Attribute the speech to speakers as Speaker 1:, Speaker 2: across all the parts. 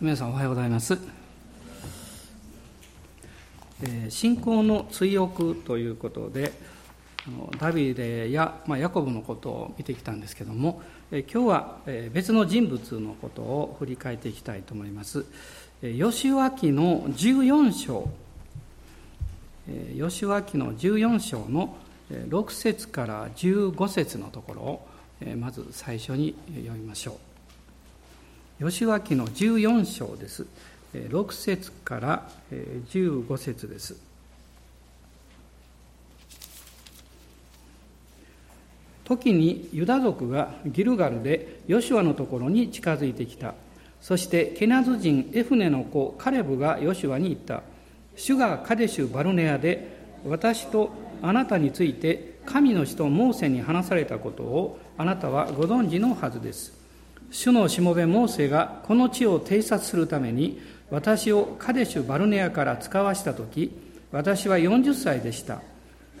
Speaker 1: 皆さんおはようございます、えー、信仰の追憶ということであのダビデや、まあ、ヤコブのことを見てきたんですけども、えー、今日は、え、別の人物のことを振り返っていきたいと思います、えー、吉脇の14章、えー、吉脇の14章の6節から15節のところを、え、まず最初に読みましょう。吉脇の14章です。6節から15節です。時にユダ族がギルガルでヨシュアのところに近づいてきた。そしてケナズ人エフネの子カレブがヨシュアに言った。主がカデシュ・バルネアで私とあなたについて神の人モーセに話されたことをあなたはご存知のはずです。主のしもべモーセがこの地を偵察するために私をカデシュ・バルネアから使わした時私は40歳でした。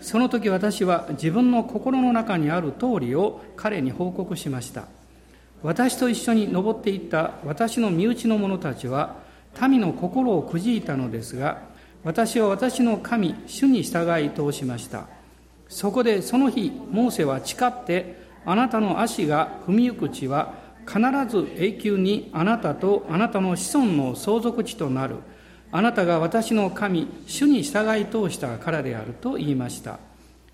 Speaker 1: その時私は自分の心の中にある通りを彼に報告しました。私と一緒に登っていった私の身内の者たちは民の心をくじいたのですが私は私の神主に従い通しました。そこでその日モーセは誓ってあなたの足が踏みゆく地は必ず永久にあなたとあなたの子孫の相続地となる。あなたが私の神主に従い通したからであると言いました。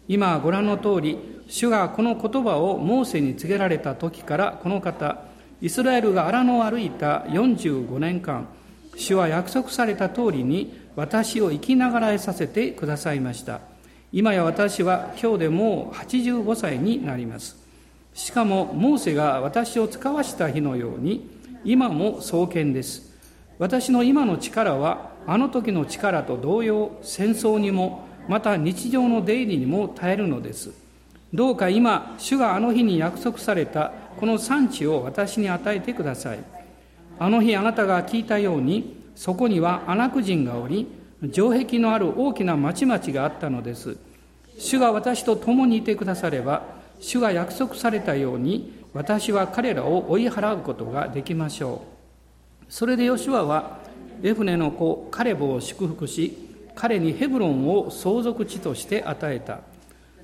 Speaker 1: 今ご覧の通り主がこの言葉をモーセに告げられた時からこの方イスラエルが荒野を歩いた45年間主は約束された通りに私を生きながらえさせてくださいました。今や私は今日でもう85歳になります。しかもモーセが私を使わした日のように今も創建です。私の今の力はあの時の力と同様戦争にもまた日常の出入りにも耐えるのです。どうか今主があの日に約束されたこの産地を私に与えてください。あの日あなたが聞いたようにそこにはアナク人がおり城壁のある大きな町々があったのです。主が私と共にいてくだされば主が約束されたように私は彼らを追い払うことができましょう。それでヨシュアはエフネの子カレブを祝福し彼にヘブロンを相続地として与えた。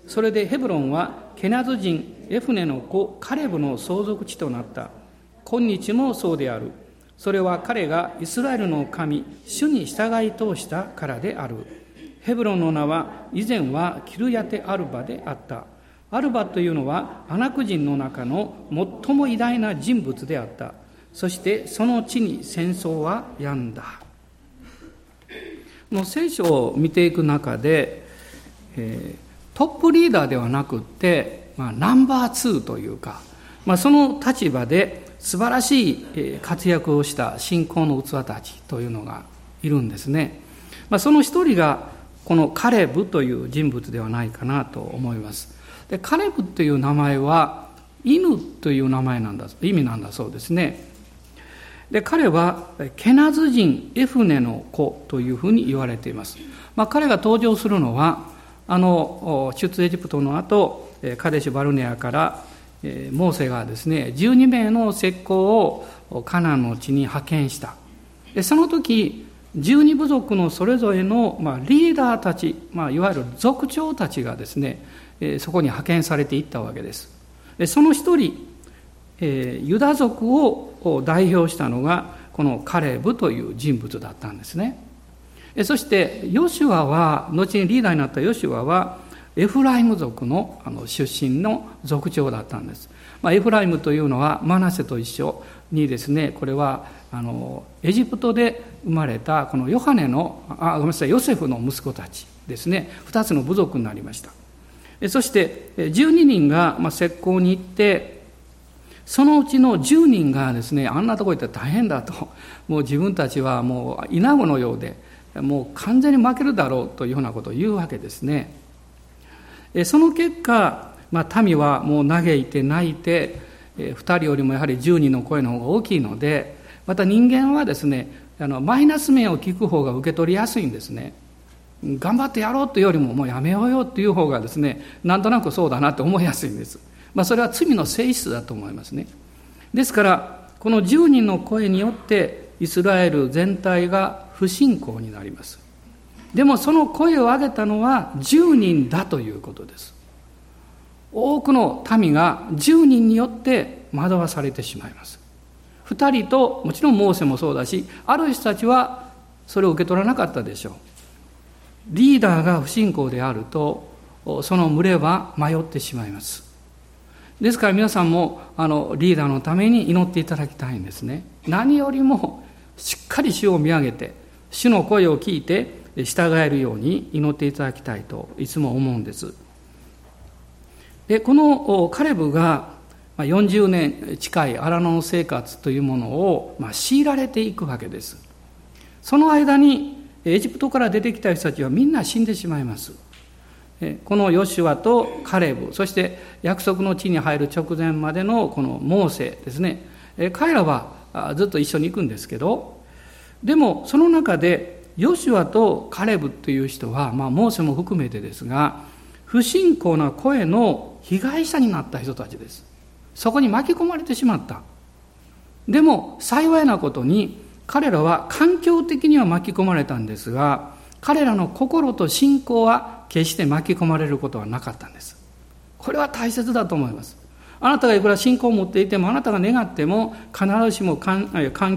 Speaker 1: それでヘブロンはケナズ人エフネの子カレブの相続地となった。今日もそうである。それは彼がイスラエルの神主に従い通したからである。ヘブロンの名は以前はキルヤテアルバであった。アルバというのはアナク人の中の最も偉大な人物であった。そしてその地に戦争は病んだ。の聖書を見ていく中で、えー、トップリーダーではなくって、まあ、ナンバー2というか、まあ、その立場で素晴らしい活躍をした信仰の器たちというのがいるんですね、まあ、その一人がこのカレブという人物ではないかなと思います。でカレブという名前は犬という名前なんだ意味なんだそうですね。で彼はケナズ人エフネの子というふうに言われています、まあ、彼が登場するのはあの出エジプトの後カデシュ・バルネアからモーセがですね12名の石膏をカナンの地に派遣した。でその時十二部族のそれぞれの、まあ、リーダーたち、まあ、いわゆる族長たちがですねえそこに派遣されていったわけです。その一人、えユダ族を代表したのが、このカレブという人物だったんですね。そして、ヨシュアは、後にリーダーになったヨシュアは、エフライム族のあの出身の族長だったんです。まあ、エフライムというのはマナセと一緒にですね、これはあのエジプトで生まれたこのヨハネの、あ、ごめんなさい、ヨセフの息子たちですね、二つの部族になりました。そして12人が石膏に行ってそのうちの10人がですねあんなとこ行ったら大変だと。もう自分たちはもう稲子のようでもう完全に負けるだろうというようなことを言うわけですね。その結果、まあ、民はもう嘆いて泣いて2人よりもやはり10人の声の方が大きいのでまた人間はですねあのマイナス面を聞く方が受け取りやすいんですね。頑張ってやろうというよりももうやめようよっていう方がですねなんとなくそうだなって思いやすいんです、まあ、それは罪の性質だと思いますね。ですからこの10人の声によってイスラエル全体が不信仰になります。でもその声を上げたのは10人だということです。多くの民が10人によって惑わされてしまいます。2人ともちろんモーセもそうだしある人たちはそれを受け取らなかったでしょう。リーダーが不信仰であるとその群れは迷ってしまいます。ですから皆さんもあのリーダーのために祈っていただきたいんですね。何よりもしっかり主を見上げて主の声を聞いて従えるように祈っていただきたいといつも思うんです。でこのカレブが40年近い荒野の生活というものを強いられていくわけです。その間にエジプトから出てきた人たちはみんな死んでしまいます。このヨシュアとカレブそして約束の地に入る直前までのこのモーセですね。彼らはずっと一緒に行くんですけどでもその中でヨシュアとカレブという人は、まあ、モーセも含めてですが不信仰な声の被害者になった人たちです。そこに巻き込まれてしまった。でも幸いなことに彼らは環境的には巻き込まれたんですが彼らの心と信仰は決して巻き込まれることはなかったんです。これは大切だと思います。あなたがいくら信仰を持っていてもあなたが願っても必ずしも環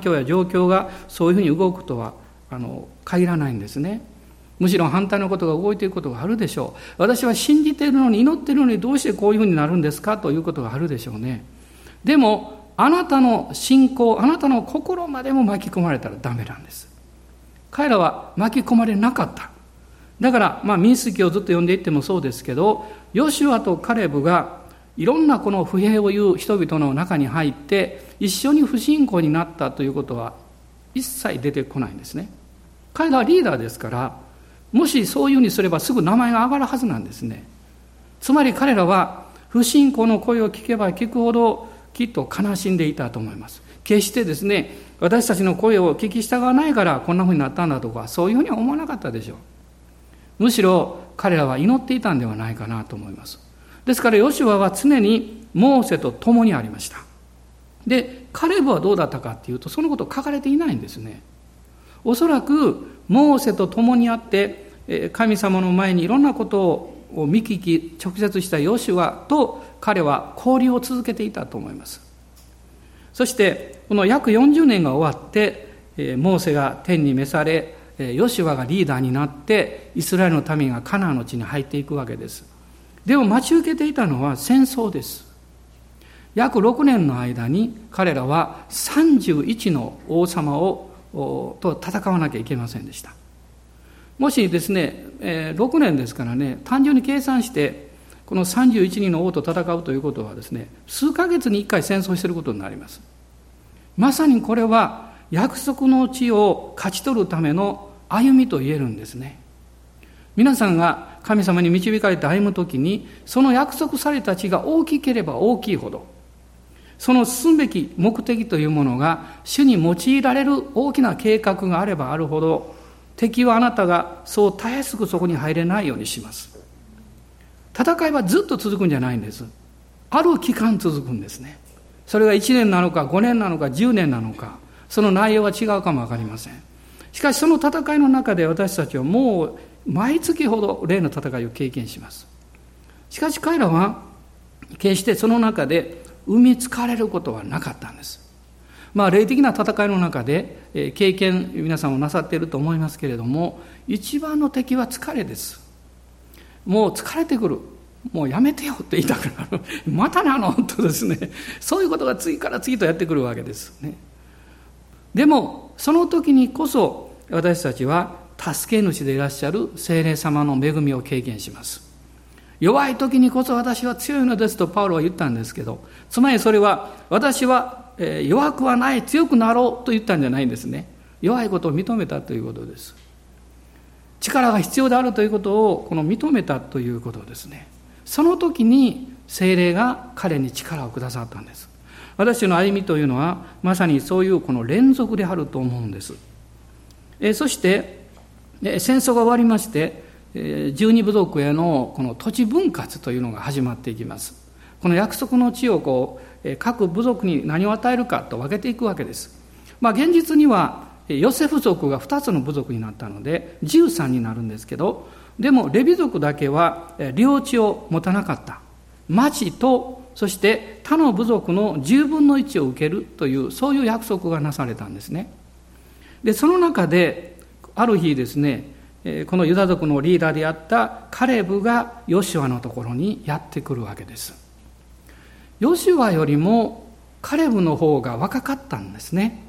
Speaker 1: 境や状況がそういうふうに動くとはあの限らないんですね。むしろ反対のことが動いていくことがあるでしょう。私は信じているのに祈っているのにどうしてこういうふうになるんですかということがあるでしょうね。でもあなたの信仰あなたの心までも巻き込まれたらダメなんです。彼らは巻き込まれなかった。だから、まあ、民数記をずっと読んでいってもそうですけどヨシュアとカレブがいろんなこの不平を言う人々の中に入って一緒に不信仰になったということは一切出てこないんですね。彼らはリーダーですからもしそういうふうにすればすぐ名前が上がるはずなんですね。つまり彼らは不信仰の声を聞けば聞くほどきっと悲しんでいたと思います。決してですね私たちの声を聞き従わないからこんなふうになったんだとかそういうふうには思わなかったでしょう。むしろ彼らは祈っていたんではないかなと思います。ですからヨシュアは常にモーセと共にありました。でカレブはどうだったかっていうとそのこと書かれていないんですね。おそらくモーセと共にあって神様の前にいろんなことを見聞き直接したヨシュアと彼は交流を続けていたと思います。そしてこの約40年が終わってモーセが天に召されヨシュアがリーダーになってイスラエルの民がカナンの地に入っていくわけです。でも待ち受けていたのは戦争です。約6年の間に彼らは31の王様をと戦わなきゃいけませんでした。もしですね、え6年ですからね単純に計算してこの31人の王と戦うということはですね数ヶ月に1回戦争していることになります。まさにこれは約束の地を勝ち取るための歩みと言えるんですね。皆さんが神様に導かれて歩む時にその約束された地が大きければ大きいほどその進むべき目的というものが主に用いられる大きな計画があればあるほど敵はあなたがそうたやすくそこに入れないようにします。戦いはずっと続くんじゃないんです。ある期間続くんですね。それが1年なのか5年なのか10年なのかその内容は違うかも分かりません。しかしその戦いの中で私たちはもう毎月ほど例の戦いを経験します。しかし彼らは決してその中で生みつかれることはなかったんです。まあ霊的な戦いの中で経験皆さんもなさっていると思いますけれども一番の敵は疲れです。もう疲れてくる。もうやめてよって言いたくなる。またなの？とですね。そういうことが次から次とやってくるわけです。ね。でもその時にこそ私たちは助け主でいらっしゃる精霊様の恵みを経験します。弱い時にこそ私は強いのですとパウロは言ったんですけどつまりそれは私はえ弱くはない強くなろうと言ったんじゃないんですね。弱いことを認めたということです。力が必要であるということをこの認めたということですね。その時に精霊が彼に力をくださったんです。私の歩みというのはまさにそういうこの連続であると思うんです。えそしてえ戦争が終わりまして十二部族へのこの土地分割というのが始まっていきます。この約束の地をこう各部族に何を与えるかと分けていくわけです。まあ、現実にはヨセフ族が2つの部族になったので13になるんですけどでもレビ族だけは領地を持たなかった。町とそして他の部族の10分の1を受けるというそういう約束がなされたんですね。でその中である日ですねこのユダ族のリーダーであったカレブがヨシュアのところにやってくるわけです。ヨシュアよりもカレブの方が若かったんですね。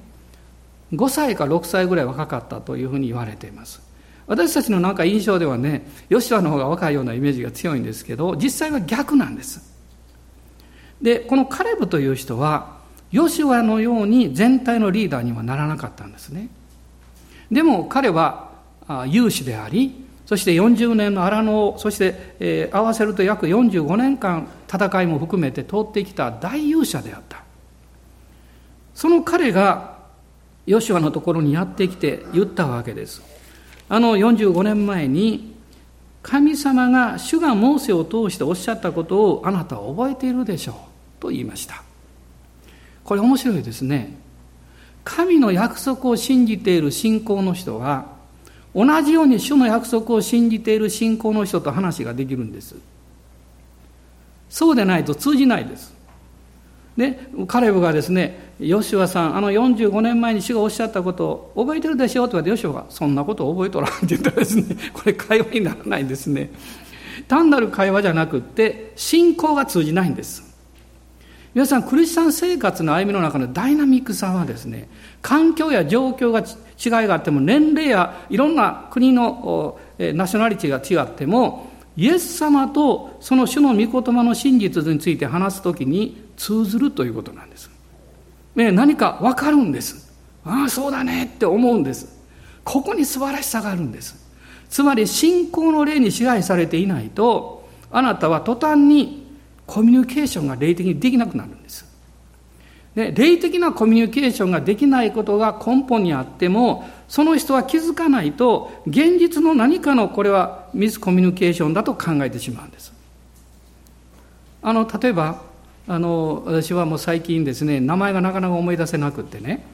Speaker 1: 5歳か6歳ぐらい若かったというふうに言われています。私たちのなんか印象ではねヨシュアの方が若いようなイメージが強いんですけど実際は逆なんです。でこのカレブという人はヨシュアのように全体のリーダーにはならなかったんですね。でも彼は有志でありそして40年の荒野をそして、えー、合わせると約45年間戦いも含めて通ってきた大勇者であった。その彼がヨシュアのところにやってきて言ったわけです。あの45年前に神様が主がモーセを通しておっしゃったことをあなたは覚えているでしょうと言いました。これ面白いですね。神の約束を信じている信仰の人は同じように主の約束を信じている信仰の人と話ができるんです。そうでないと通じないです。でカレブがですねヨシュアさんあの45年前に主がおっしゃったことを覚えてるでしょうと言われてヨシュアがそんなこと覚えとらんって言ったらですね これ会話にならないんですね。単なる会話じゃなくって信仰が通じないんです。皆さんクリスチャン生活の歩みの中のダイナミックさはですね環境や状況が違いがあっても年齢やいろんな国のナショナリティが違ってもイエス様とその主の御言葉の真実について話すときに通ずるということなんです。ね、何か分かるんです。ああ、そうだねって思うんです。ここに素晴らしさがあるんです。つまり信仰の霊に支配されていないと、あなたは途端にコミュニケーションが霊的にできなくなるんです。で霊的なコミュニケーションができないことが根本にあってもその人は気づかないと現実の何かのこれはミスコミュニケーションだと考えてしまうんです。あの例えばあの私はもう最近ですね名前がなかなか思い出せなくってね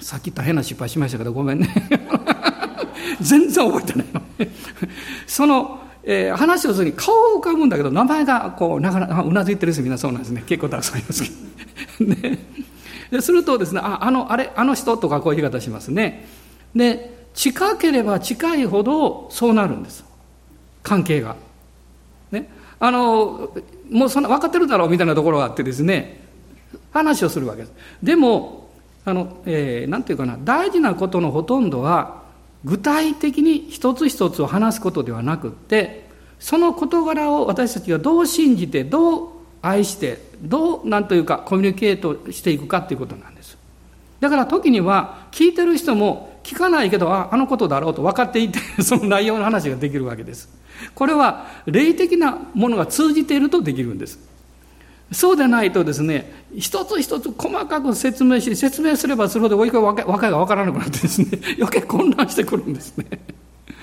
Speaker 1: さっき大変な失敗しましたけどごめんね。全然覚えてないの。その、えー、話をするに顔を浮かぶんだけど名前がこうなかなかうなずいてる人みんなそうなんですね。結構たくさんいますけど。ね。でするとですねああのあれあの人とかこういう言い方しますね。で近ければ近いほどそうなるんです。関係が。ね。あのもうそんな分かってるだろうみたいなところがあってですね話をするわけです。でもあの、えー、なんていうかな大事なことのほとんどは具体的に一つ一つを話すことではなくってその事柄を私たちがどう信じてどう愛してどうなんというかコミュニケートしていくかということなんですだから時には聞いてる人も聞かないけどああのことだろうと分かっていて その内容の話ができるわけですこれは霊的なものが通じているとできるんです。そうでないとですね、一つ一つ細かく説明し、説明すればするほど、和解が分からなくなってですね、余計混乱してくるんですね。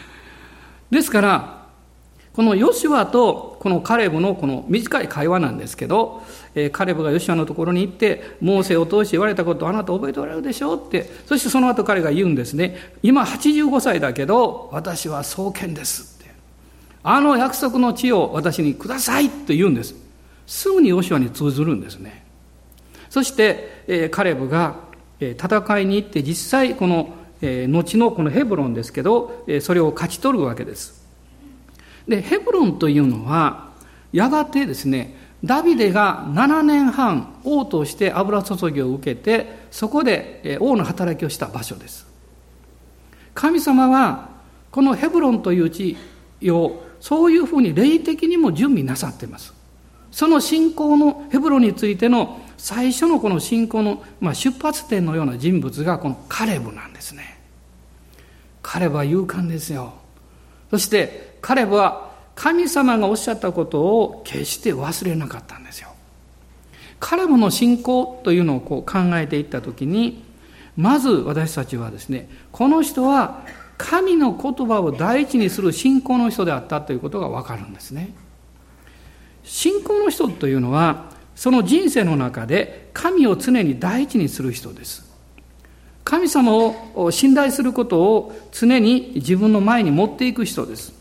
Speaker 1: ですから、このヨシュアとこのカレブのこの短い会話なんですけど、えー、カレブがヨシュアのところに行って、モーセを通して言われたことあなた覚えておられるでしょうって、そしてその後彼が言うんですね、今85歳だけど、私は創建ですって。あの約束の地を私にくださいと言うんです。すぐにヨシュアに通ずるんですね。そして、えー、カレブが、えー、戦いに行って実際この、えー、後のこのヘブロンですけど、えー、それを勝ち取るわけです。で、ヘブロンというのは、やがてですね、ダビデが7年半王として油注ぎを受けて、そこで王の働きをした場所です。神様は、このヘブロンという地をそういうふうに霊的にも準備なさっています。その信仰のヘブロについての最初のこの信仰の、まあ、出発点のような人物がこのカレブなんですね。カレブは勇敢ですよ。そしてカレブは神様がおっしゃったことを決して忘れなかったんですよ。カレブの信仰というのをこう考えていったときに、まず私たちはですね、この人は神の言葉を第一にする信仰の人であったということがわかるんですね。信仰の人というのは、その人生の中で神を常に第一にする人です。神様を信頼することを常に自分の前に持っていく人です。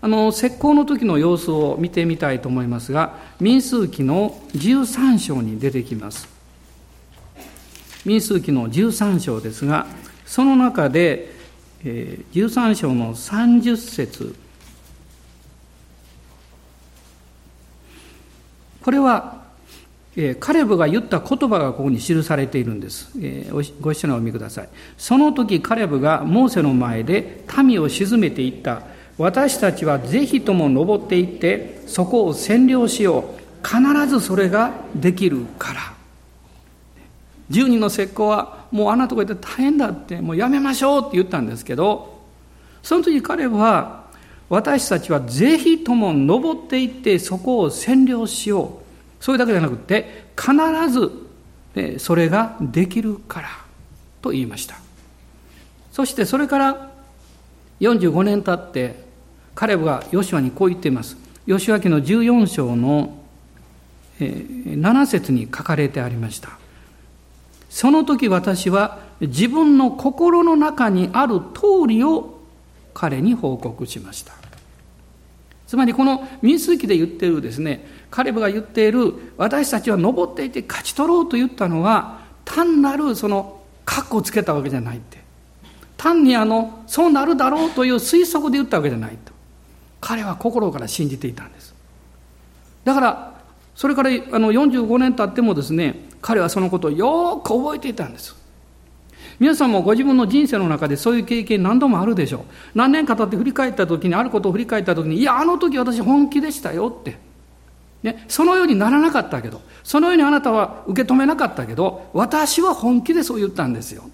Speaker 1: あの、石膏の時の様子を見てみたいと思いますが、民数記の13章に出てきます。民数記の13章ですが、その中で、えー、13章の30節これは、えー、カレブが言った言葉がここに記されているんです。えー、ご一緒にお見ください。その時カレブがモーセの前で民を沈めていった。私たちはぜひとも登っていってそこを占領しよう。必ずそれができるから。十人の石膏はもうあんなとこ行って大変だってもうやめましょうって言ったんですけどその時彼は私たちはぜひとも登っていってそこを占領しよう。それだけじゃなくて必ずそれができるからと言いました。そしてそれから45年経って彼はヨシュアにこう言っています。ヨシュア記の14章の7節に書かれてありました。その時私は自分の心の中にある通りを彼に報告しました。つまりこの民数記で言ってるですね彼が言っている私たちは登っていて勝ち取ろうと言ったのは単なるその格好をつけたわけじゃないって。単にあのそうなるだろうという推測で言ったわけじゃないと。彼は心から信じていたんです。だからそれからあの45年経ってもですね彼はそのことをよく覚えていたんです。皆さんもご自分の人生の中でそういう経験何度もあるでしょう。何年か経って振り返った時にあることを振り返った時にいやあの時私本気でしたよって。ね、そのようにならなかったけどそのようにあなたは受け止めなかったけど私は本気でそう言ったんですよ。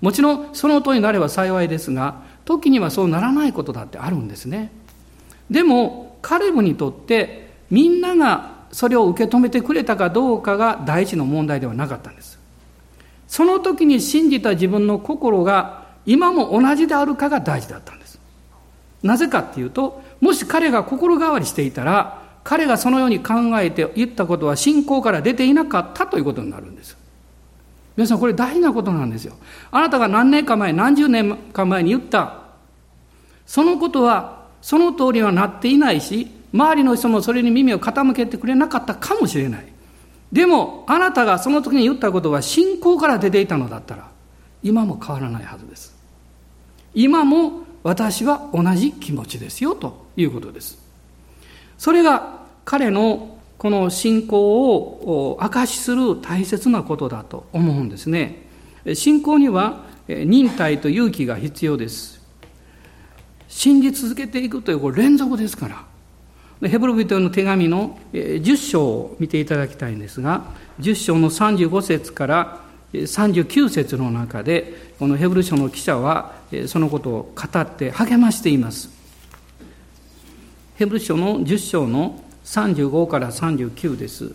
Speaker 1: もちろんその音になれば幸いですが時にはそうならないことだってあるんですね。でもカレブにとってみんながそれを受け止めてくれたかどうかが第一の問題ではなかったんです。その時に信じた自分の心が今も同じであるかが大事だったんです。なぜかっていうと、もし彼が心変わりしていたら、彼がそのように考えて言ったことは信仰から出ていなかったということになるんです。皆さんこれ大事なことなんですよ。あなたが何年か前、何十年か前に言った、そのことはその通りはなっていないし、周りの人もそれに耳を傾けてくれなかったかもしれない。でも、あなたがその時に言ったことは信仰から出ていたのだったら、今も変わらないはずです。今も私は同じ気持ちですよということです。それが彼のこの信仰を証しする大切なことだと思うんですね。信仰には忍耐と勇気が必要です。信じ続けていくというこれ連続ですから。ヘブル人の手紙の10章を見ていただきたいんですが、10章の35節から39節の中で、このヘブル書の記者はそのことを語って励ましています。ヘブル書の10章の35から39です。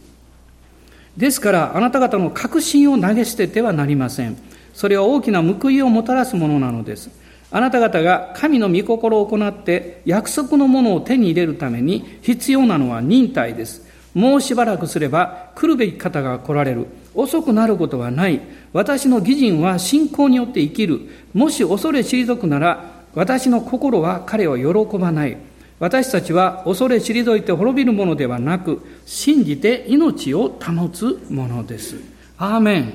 Speaker 1: ですから、あなた方の確信を投げ捨ててはなりません。それは大きな報いをもたらすものなのです。あなた方が神の御心を行って約束のものを手に入れるために必要なのは忍耐です。もうしばらくすれば来るべき方が来られる。遅くなることはない。私の義人は信仰によって生きる。もし恐れ退くなら、私の心は彼を喜ばない。私たちは恐れ退いて滅びるものではなく、信じて命を保つものです。アーメン。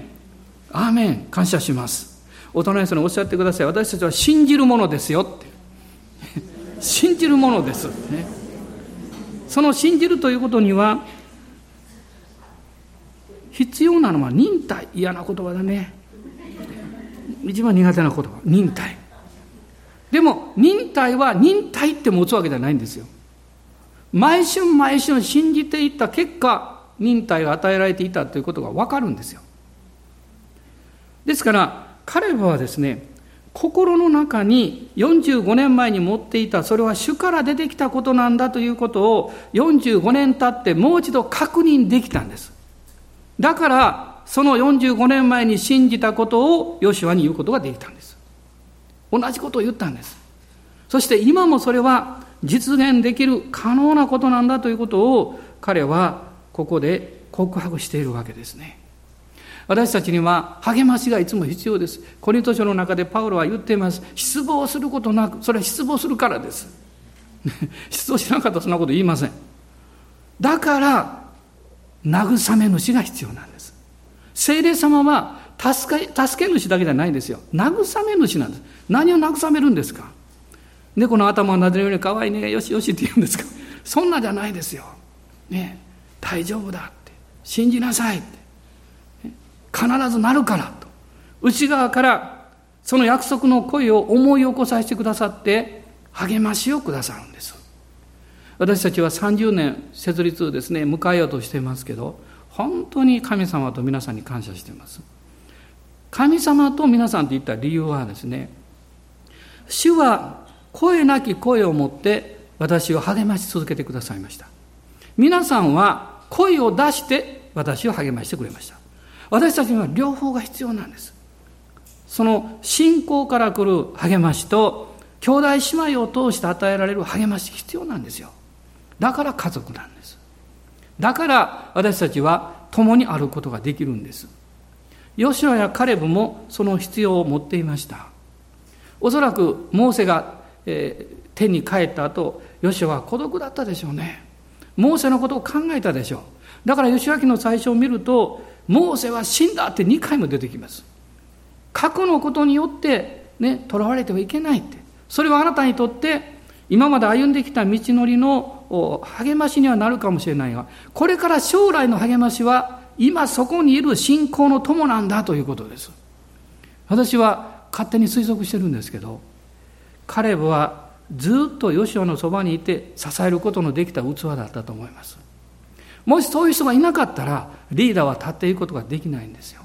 Speaker 1: アーメン。感謝します。お隣の人におっしゃってください。私たちは信じるものですよって。信じるものです、ね、その信じるということには必要なのは忍耐。嫌な言葉だね。一番苦手な言葉。忍耐。でも忍耐は忍耐って持つわけじゃないんですよ。毎春毎春信じていった結果忍耐が与えられていたということが分かるんですよ。ですから彼はですね心の中に45年前に持っていたそれは主から出てきたことなんだということを45年経ってもう一度確認できたんです。だからその45年前に信じたことをヨシュアに言うことができたんです。同じことを言ったんです。そして今もそれは実現できる可能なことなんだということを彼はここで告白しているわけですね。私たちには励ましがいつも必要です。コリント書の中でパウロは言っています。失望することなく、それは失望するからです。失望しなかったらそんなこと言いません。だから、慰め主が必要なんです。聖霊様は助け、助け主だけじゃないんですよ。慰め主なんです。何を慰めるんですか？猫の頭を撫でるように可愛いね、よしよしって言うんですか？そんなじゃないですよ。ね、大丈夫だって。信じなさいって。必ずなるからと。内側からその約束の声を思い起こさせてくださって励ましをくださるんです。私たちは30年設立をですね、迎えようとしていますけど、本当に神様と皆さんに感謝しています。神様と皆さんと言った理由はですね、主は声なき声を持って私を励まし続けてくださいました。皆さんは声を出して私を励ましてくれました。私たちには両方が必要なんです。その信仰から来る励ましと兄弟姉妹を通して与えられる励まし必要なんですよ。だから家族なんです。だから私たちは共にあることができるんです。ヨシュアやカレブもその必要を持っていました。おそらくモーセが、えー、天に帰った後、ヨシュアは孤独だったでしょうね。モーセのことを考えたでしょう。だから吉明の最初を見ると、モーセは死んだって2回も出てきます。過去のことによってね、囚われてはいけないって。それはあなたにとって今まで歩んできた道のりの励ましにはなるかもしれないが、これから将来の励ましは今そこにいる信仰の友なんだということです。私は勝手に推測してるんですけど、カレブはずっとヨシュアのそばにいて支えることのできた器だったと思います。もしそういう人がいなかったら、リーダーは立っていくことができないんですよ。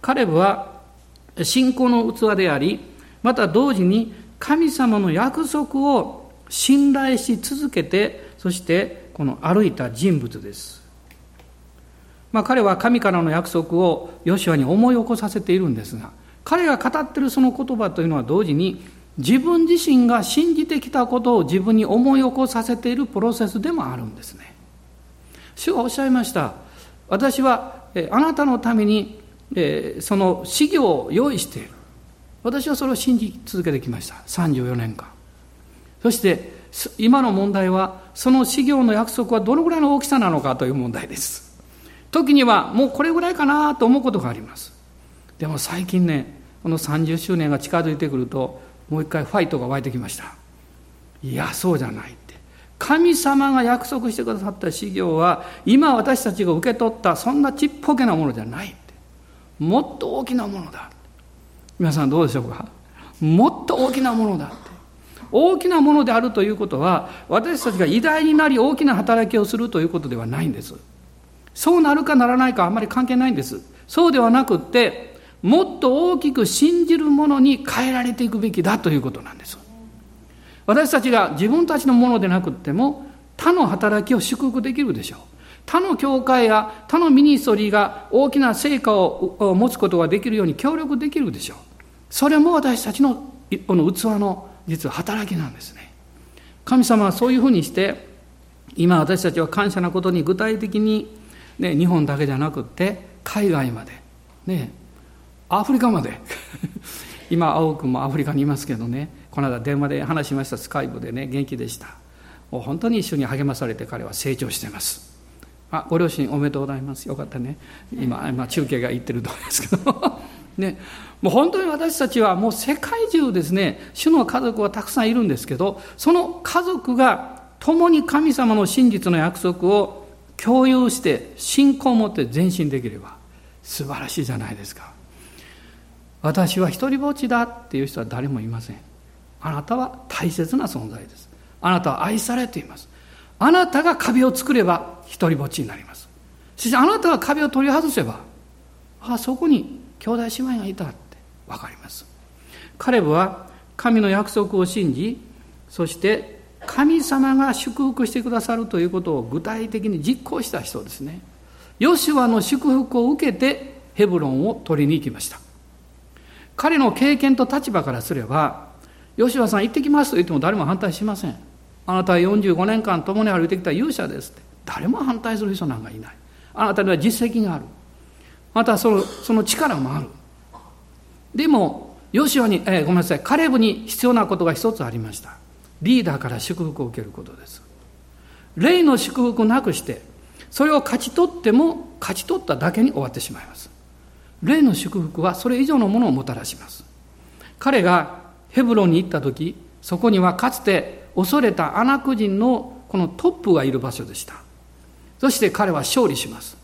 Speaker 1: カレブは信仰の器であり、また同時に神様の約束を信頼し続けて、そしてこの歩いた人物です。まあ、彼は神からの約束をヨシュアに思い起こさせているんですが、彼が語ってるその言葉というのは同時に自分自身が信じてきたことを自分に思い起こさせているプロセスでもあるんですね。主がおっしゃいました。私はあなたのためにその資料を用意している。私はそれを信じ続けてきました。34年間。そして今の問題はその資料の約束はどのぐらいの大きさなのかという問題です。時にはもうこれぐらいかなと思うことがあります。でも最近ね、この30周年が近づいてくるともう一回ファイトが湧いてきました。いや、そうじゃない。神様が約束してくださった修行は今私たちが受け取ったそんなちっぽけなものじゃないもっと大きなものだ。皆さんどうでしょうか？もっと大きなものだって。大きなものであるということは私たちが偉大になり大きな働きをするということではないんです。そうなるかならないかあんまり関係ないんです。そうではなくってもっと大きく信じるものに変えられていくべきだということなんです。私たちが自分たちのものでなくっても他の働きを祝福できるでしょう。他の教会や他のミニストリーが大きな成果を持つことができるように協力できるでしょう。それも私たちのこの器の実は働きなんですね。神様はそういうふうにして今私たちは感謝なことに具体的に、ね、日本だけじゃなくって海外まで、ね、アフリカまで 今青くんもアフリカにいますけどねこの間電話で話しましたスカイプでね元気でした。もう本当に一緒に励まされて彼は成長してます。あご両親おめでとうございます。よかったね。今今中継が行ってると思いますけど。ね。もう本当に私たちはもう世界中ですね主の家族はたくさんいるんですけどその家族が共に神様の真実の約束を共有して信仰を持って前進できれば素晴らしいじゃないですか。私は一りぼっちだっていう人は誰もいません。あなたは大切な存在です。あなたは愛されています。あなたが壁を作れば一人ぼっちになります。そしてあなたが壁を取り外せば、ああ、そこに兄弟姉妹がいたってわかります。カレブは神の約束を信じ、そして神様が祝福してくださるということを具体的に実行した人ですね。ヨシュアの祝福を受けてヘブロンを取りに行きました。彼の経験と立場からすれば、吉羽さん行ってきますと言っても誰も反対しません。あなたは45年間共に歩いてきた勇者ですって。誰も反対する人なんかいない。あなたには実績がある。またそのその力もある。でも、ヨシュアに、えー、ごめんなさい、カレブに必要なことが一つありました。リーダーから祝福を受けることです。霊の祝福なくして、それを勝ち取っても勝ち取っただけに終わってしまいます。霊の祝福はそれ以上のものをもたらします。彼がヘブロンに行った時、そこにはかつて恐れたアナク人のこのトップがいる場所でした。そして彼は勝利します。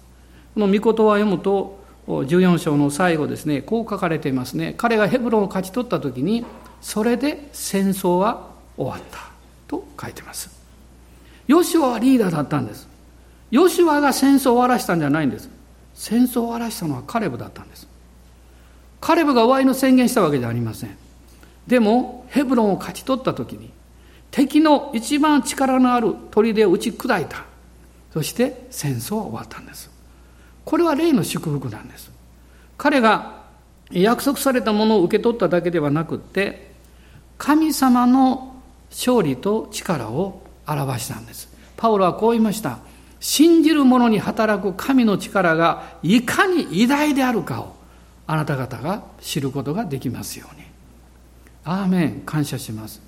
Speaker 1: この御言葉を読むと、14章の最後ですね、こう書かれていますね。彼がヘブロンを勝ち取った時に、それで戦争は終わったと書いてます。ヨシュアはリーダーだったんです。ヨシュアが戦争を終わらせたんじゃないんです。戦争を終わらせたのはカレブだったんです。カレブが終わりの宣言したわけじゃありません。でも、ヘブロンを勝ち取った時に、敵の一番力のある砦を打ち砕いた。そして戦争は終わったんです。これは霊の祝福なんです。彼が約束されたものを受け取っただけではなくって、神様の勝利と力を表したんです。パウロはこう言いました。信じる者に働く神の力がいかに偉大であるかをあなた方が知ることができますように。アーメン、感謝します。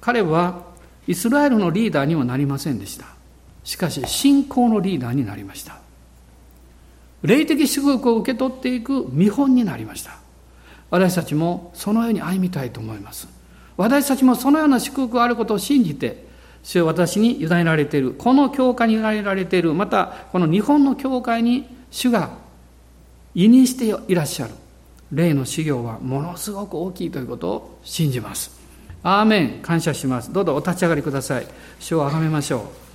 Speaker 1: 彼はイスラエルのリーダーにはなりませんでした。しかし、信仰のリーダーになりました。霊的祝福を受け取っていく見本になりました。私たちもそのように歩みたいと思います。私たちもそのような祝福があることを信じて、主よ私に委ねられている、この教会に委ねられている、またこの日本の教会に主が委任していらっしゃる。霊の修行はものすごく大きいということを信じます。アーメン感謝します。どうぞお立ち上がりください。主をあがめましょう。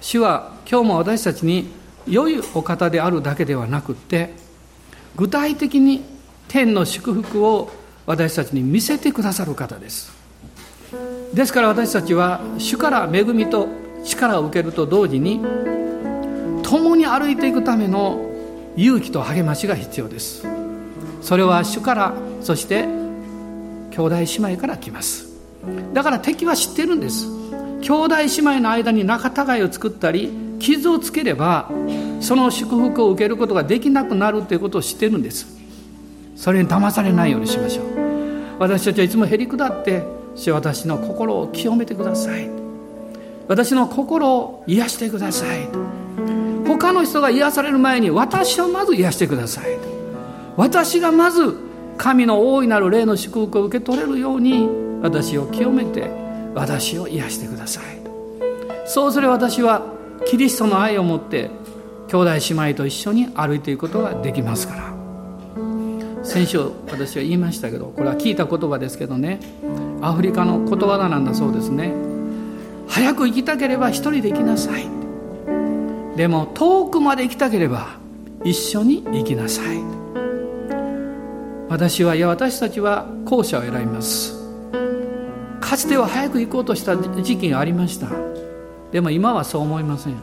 Speaker 1: 主は今日も私たちに良いお方であるだけではなくって具体的に天の祝福を私たちに見せてくださる方ですですから私たちは主から恵みと力を受けると同時に共に歩いていくための勇気と励ましが必要です。それは主からそして兄弟姉妹から来ます。だから敵は知ってるんです。兄弟姉妹の間に仲違いを作ったり傷をつければその祝福を受けることができなくなるということを知ってるんです。それに騙されないようにしましょう。私たちはいつもへりくだって私の心を清めてください。私の心を癒してください。他の人が癒される前に私をまず癒してください私がまず神の大いなる霊の祝福を受け取れるように私を清めて私を癒してくださいそうすれば私はキリストの愛を持って兄弟姉妹と一緒に歩いていくことができますから。先週私は言いましたけどこれは聞いた言葉ですけどね。アフリカのことわざなんだそうですね。早く行きたければ一人で行きなさい。でも遠くまで行きたければ一緒に行きなさい。私はいや私たちは後者を選びます。かつては早く行こうとした時期がありました。でも今はそう思いません。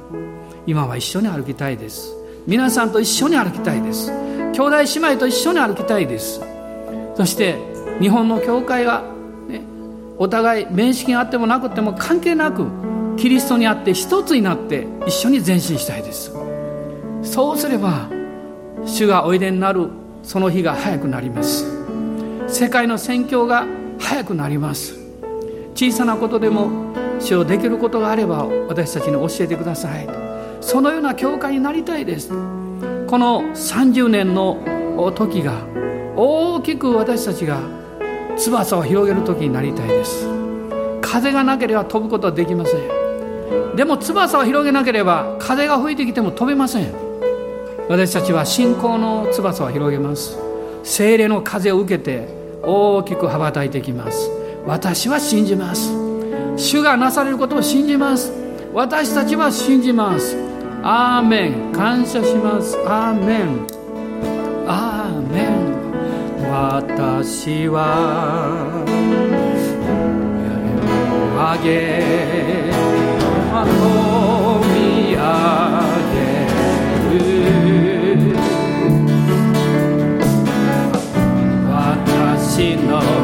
Speaker 1: 今は一緒に歩きたいです。皆さんと一緒に歩きたいです。兄弟姉妹と一緒に歩きたいです。そして日本の教会は、ね、お互い面識があってもなくても関係なくキリストにあって一つになって一緒に前進したいです。そうすれば主がおいでになるその日が早くなります。世界の宣教が早くなります。小さなことでも主をできることがあれば私たちに教えてください。そのような教会になりたいです。この30年の時が大きく私たちが翼を広げる時になりたいです。風がなければ飛ぶことはできません。でも翼を広げなければ風が吹いてきても飛べません。私たちは信仰の翼を広げます。精霊の風を受けて大きく羽ばたいてきます。私は信じます。主がなされることを信じます。私たちは信じます。アーメン。感謝します。アーメン。アーメン。私は上げ見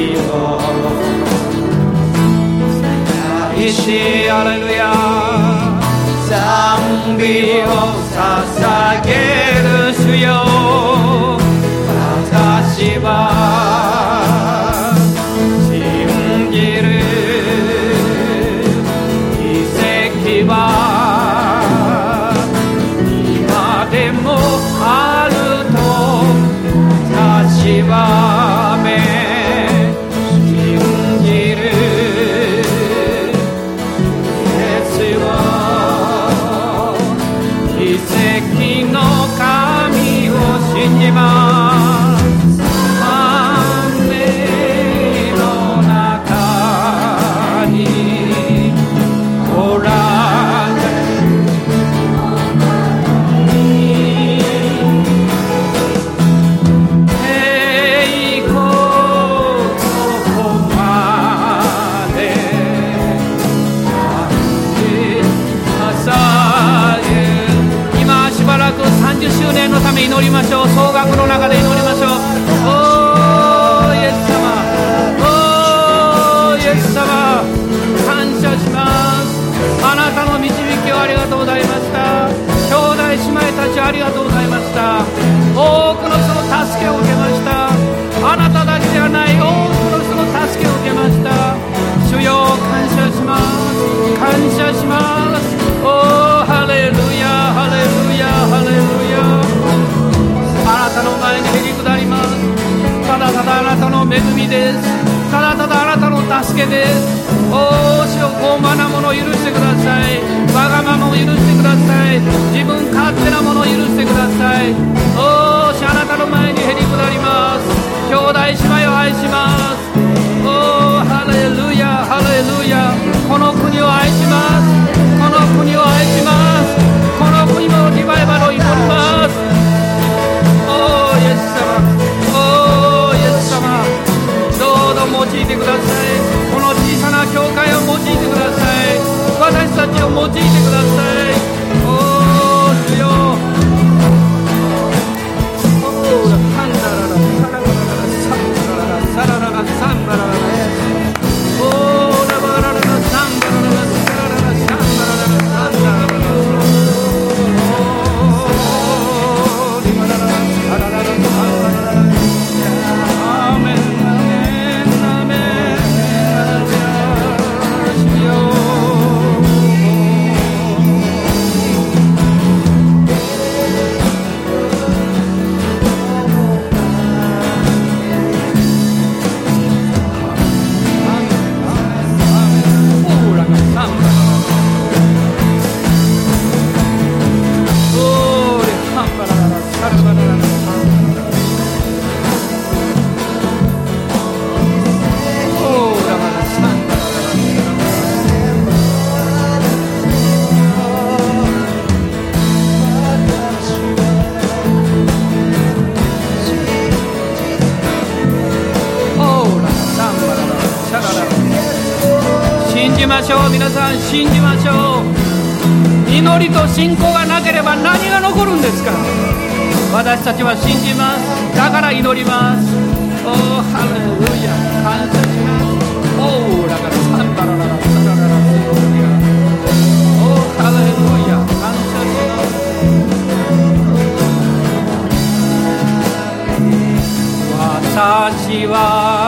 Speaker 1: 주시옵소서. 이시 할렐루야. 장비옵사 싸게 드수여 다시바 楽の中で祈は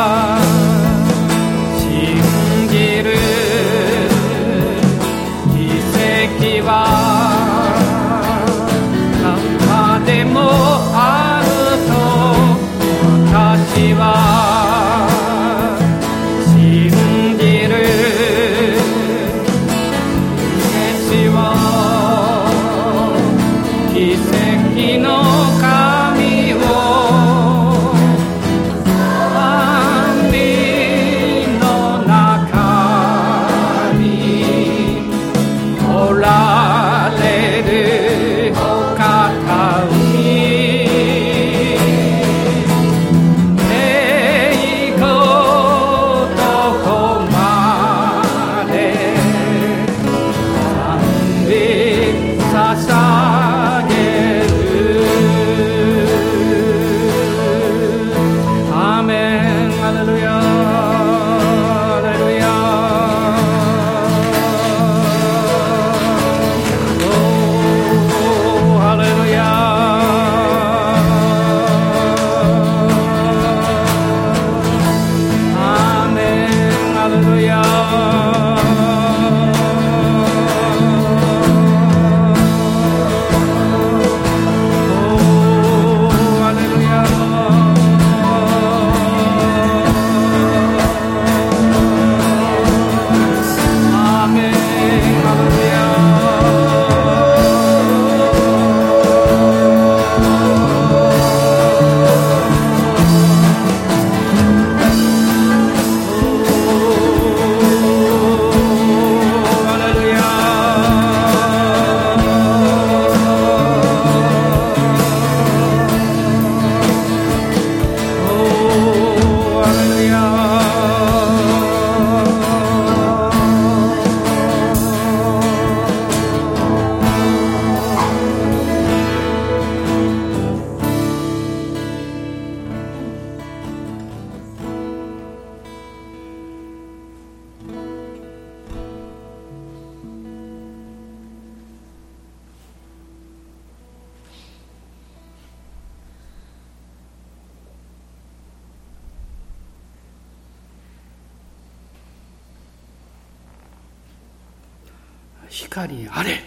Speaker 1: 光あれ。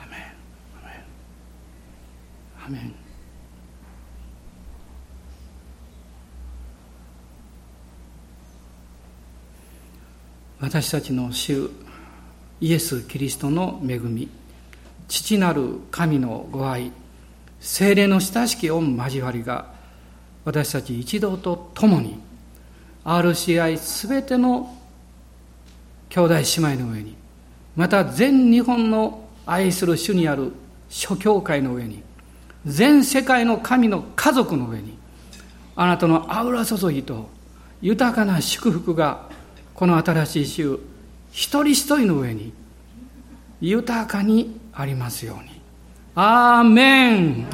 Speaker 1: アメン。アメン。私たちの主イエス・キリストの恵み父なる神のご愛精霊の親しき御交わりが私たち一同と共に RCI すべての兄弟姉妹の上にまた全日本の愛する主にある諸教会の上に全世界の神の家族の上にあなたのアウラ注ぎと豊かな祝福がこの新しい週一人一人の上に豊かにありますように。アーメン。